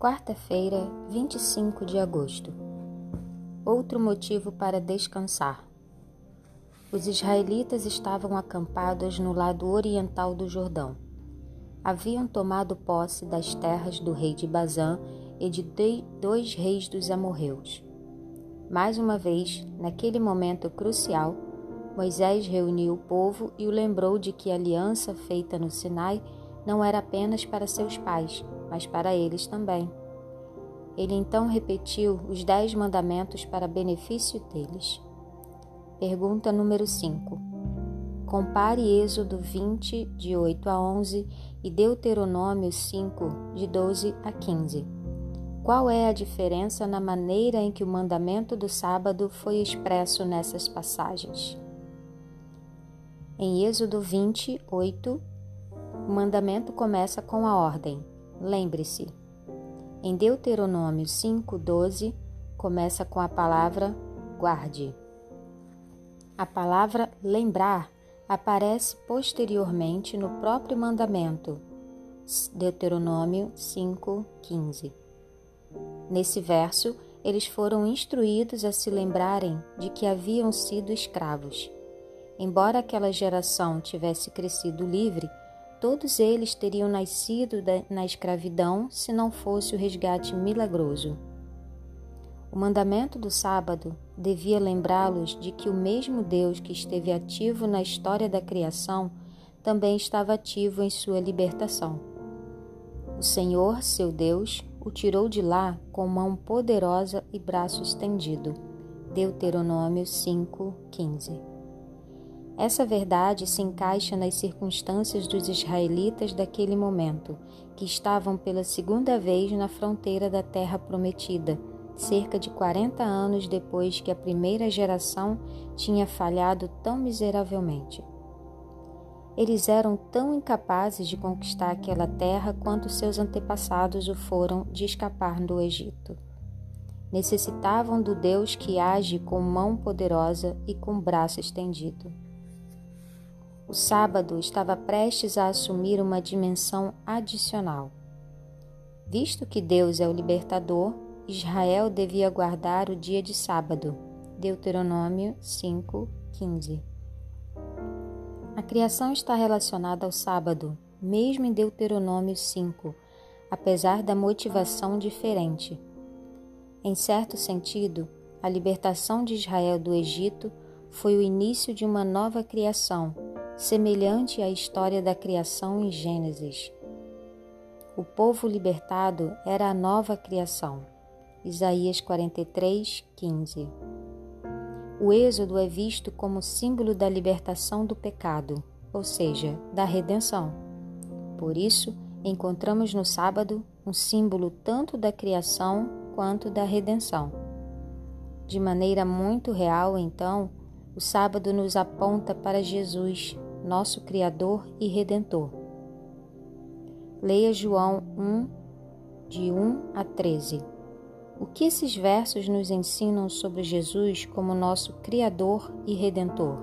Quarta-feira, 25 de agosto. Outro motivo para descansar. Os israelitas estavam acampados no lado oriental do Jordão. Haviam tomado posse das terras do rei de Bazã e de dois reis dos amorreus. Mais uma vez, naquele momento crucial, Moisés reuniu o povo e o lembrou de que a aliança feita no Sinai não era apenas para seus pais, mas para eles também. Ele então repetiu os dez mandamentos para benefício deles. Pergunta número 5. Compare Êxodo 20, de 8 a 11, e Deuteronômio 5, de 12 a 15. Qual é a diferença na maneira em que o mandamento do sábado foi expresso nessas passagens? Em Êxodo 28, o mandamento começa com a ordem: lembre-se. Em Deuteronômio 5:12 começa com a palavra guarde. A palavra lembrar aparece posteriormente no próprio mandamento. Deuteronômio 5:15. Nesse verso, eles foram instruídos a se lembrarem de que haviam sido escravos. Embora aquela geração tivesse crescido livre, Todos eles teriam nascido na escravidão se não fosse o resgate milagroso. O mandamento do sábado devia lembrá-los de que o mesmo Deus que esteve ativo na história da criação também estava ativo em sua libertação. O Senhor, seu Deus, o tirou de lá com mão poderosa e braço estendido. Deuteronômio 5:15. Essa verdade se encaixa nas circunstâncias dos israelitas daquele momento, que estavam pela segunda vez na fronteira da terra prometida, cerca de 40 anos depois que a primeira geração tinha falhado tão miseravelmente. Eles eram tão incapazes de conquistar aquela terra quanto seus antepassados o foram de escapar do Egito. Necessitavam do Deus que age com mão poderosa e com braço estendido. O sábado estava prestes a assumir uma dimensão adicional. Visto que Deus é o libertador, Israel devia guardar o dia de sábado. Deuteronômio 5:15. A criação está relacionada ao sábado, mesmo em Deuteronômio 5, apesar da motivação diferente. Em certo sentido, a libertação de Israel do Egito foi o início de uma nova criação, semelhante à história da criação em Gênesis. O povo libertado era a nova criação. Isaías 43, 15. O Êxodo é visto como símbolo da libertação do pecado, ou seja, da redenção. Por isso, encontramos no sábado um símbolo tanto da criação quanto da redenção. De maneira muito real, então, o sábado nos aponta para Jesus, nosso Criador e Redentor. Leia João 1, de 1 a 13. O que esses versos nos ensinam sobre Jesus como nosso Criador e Redentor?